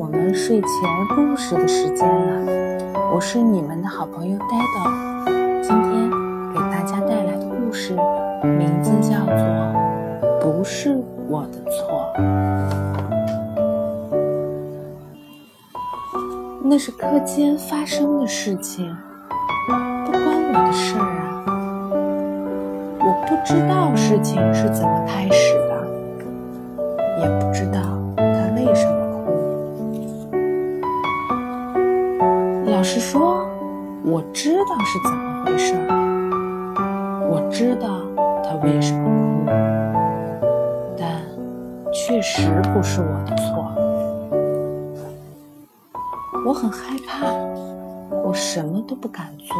我们睡前故事的时间了，我是你们的好朋友呆豆。今天给大家带来的故事名字叫做《不是我的错》。那是课间发生的事情，不关我的事儿啊！我不知道事情是怎么开始的，也不知道他为什么。老实说：“我知道是怎么回事我知道他为什么哭，但确实不是我的错。我很害怕，我什么都不敢做，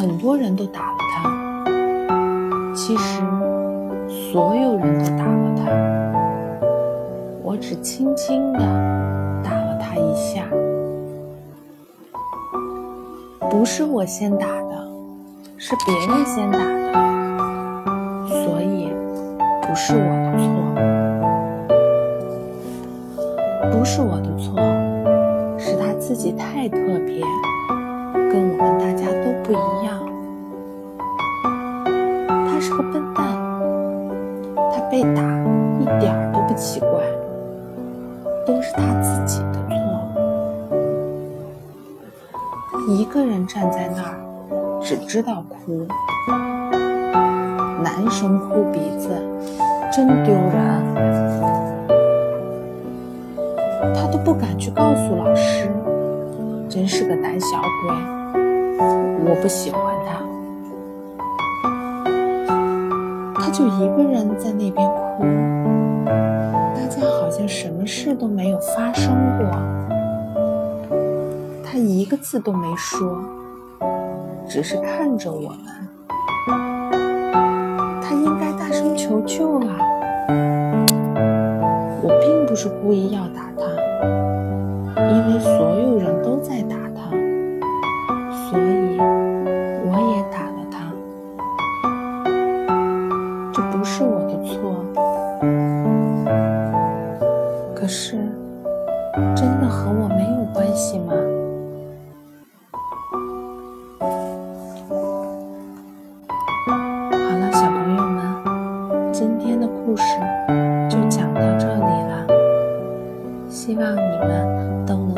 很多人都打了他，其实所有人都打了他，我只轻轻的打了他一下。不是我先打的，是别人先打的，所以不是我的错，不是我的错，是他自己太特别。跟我不一样，他是个笨蛋，他被打一点儿都不奇怪，都是他自己的错。一个人站在那儿，只知道哭，男生哭鼻子，真丢人。他都不敢去告诉老师，真是个胆小鬼。我不喜欢他，他就一个人在那边哭，大家好像什么事都没有发生过。他一个字都没说，只是看着我们。他应该大声求救啊！我并不是故意要打他，因为所有可是，真的和我没有关系吗？好了，小朋友们，今天的故事就讲到这里了。希望你们都能